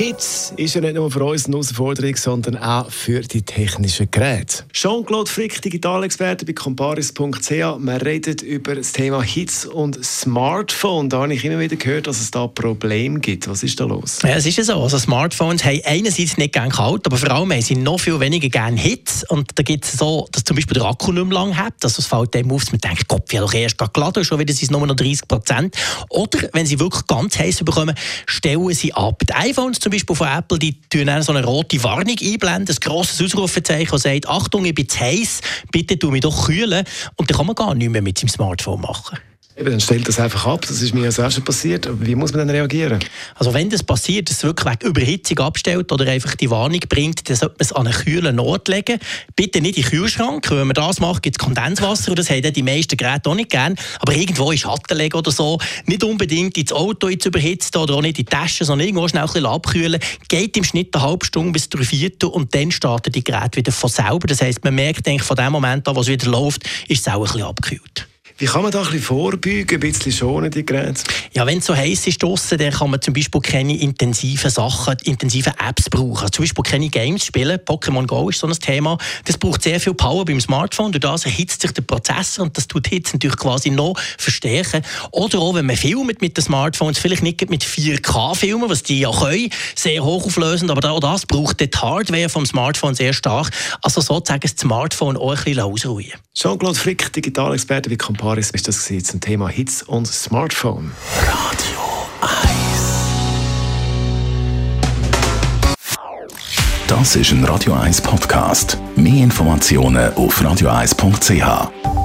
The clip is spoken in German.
Hits ist ja nicht nur für uns eine Herausforderung, sondern auch für die technischen Geräte. Jean-Claude Frick, Digitalexperte bei comparis.ch. Wir reden über das Thema Hits und Smartphone. Da habe ich immer wieder gehört, dass es da Probleme gibt. Was ist da los? Ja, es ist ja so. Also Smartphones haben einerseits nicht gerne kalt, aber vor allem haben sie noch viel weniger gerne Hits. Und da gibt es so, dass zum Beispiel der Akku nicht mehr lang hat. Also es fällt dem auf, dass man denkt, Gott, wir haben doch erst gerade geladen, schon wieder sind es nur noch 30 Prozent. Oder wenn sie wirklich ganz heiß bekommen, stellen sie ab. Die iPhones zum zum Beispiel von Apple, die tun so eine rote Warnung einblenden, ein grosses Ausrufezeichen, das sagt, Achtung, ich bin zu heiß, bitte tu mich doch kühlen. Und dann kann man gar nichts mehr mit seinem Smartphone machen. Eben, dann stellt das einfach ab. Das ist mir als erstes passiert. Wie muss man dann reagieren? Also wenn das passiert, dass es wirklich wegen Überhitzung abstellt oder einfach die Warnung bringt, dann sollte man es an einen kühlen Ort legen. Bitte nicht in den Kühlschrank. Wenn man das macht, gibt es Kondenswasser und das haben die meisten Geräte auch nicht gern. Aber irgendwo in Schatten legen oder so. Nicht unbedingt ins Auto jetzt überhitzt oder auch nicht in die Tasche, sondern irgendwo schnell ein abkühlen. Geht im Schnitt eine halbe Stunde bis drei Viertel und dann starten die Geräte wieder von selber. Das heisst, man merkt eigentlich von dem Moment an, wo es wieder läuft, ist es auch ein bisschen abgekühlt. Wie kann man da ein bisschen vorbeugen, ein bisschen schonen, die Geräte? Ja, wenn es so heiß ist draussen, dann kann man zum Beispiel keine intensiven Sachen, intensive Apps brauchen. Also zum Beispiel keine Games spielen. Pokémon Go ist so ein Thema. Das braucht sehr viel Power beim Smartphone. Durch das erhitzt sich der Prozessor und das tut Hitze natürlich quasi noch verstärken. Oder auch, wenn man filmt mit den Smartphones, vielleicht nicht mit 4K filmen, was die ja können, sehr hochauflösend, aber auch das braucht die Hardware vom Smartphone sehr stark. Also sozusagen das Smartphone auch ein bisschen ausruhen. Jean-Claude Frick, Digitalexperte wie Compare Paris ist das zum Thema Hits und Smartphone. Radio 1. Das ist ein Radio 1 Podcast. Mehr Informationen auf radio1.ch.